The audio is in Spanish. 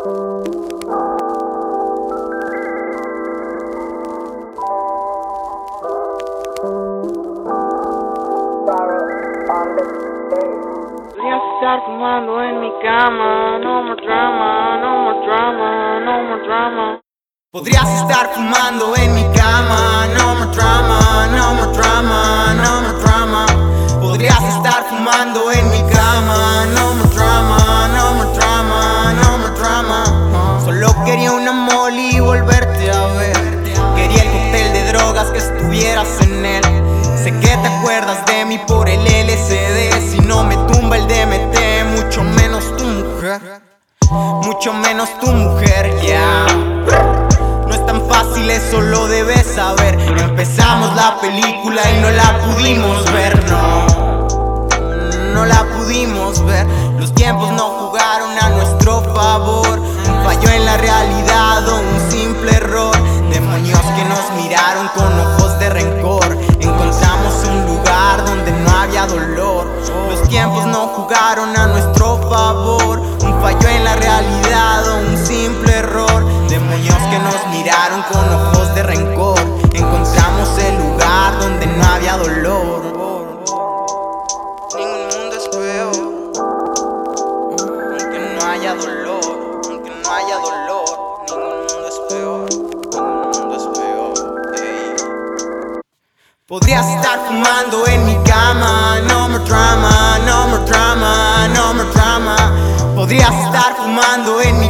Podrías estar fumando en mi cama, no more drama, no more drama, no more drama. Podrías estar fumando en mi cama, no more drama, no more drama, no more drama. Podrías estar fumando en mi cama, no acuerdas de mí por el LCD. Si no me tumba el DMT, mucho menos tu mujer. Mucho menos tu mujer, ya. No es tan fácil, eso lo debes saber. Empezamos la película y no la pudimos ver, no. No la pudimos ver. Los tiempos no jugaron a nuestro favor. A nuestro favor. Un fallo en la realidad o un simple error. Demonios que nos miraron con ojos de rencor. Encontramos el lugar donde no había dolor. Ningún mundo es peor. Aunque no haya dolor, aunque no haya dolor, ningún mundo es peor. Podrías estar fumando en mi cama, no more drama, no more drama. Podrías estar fumando en mi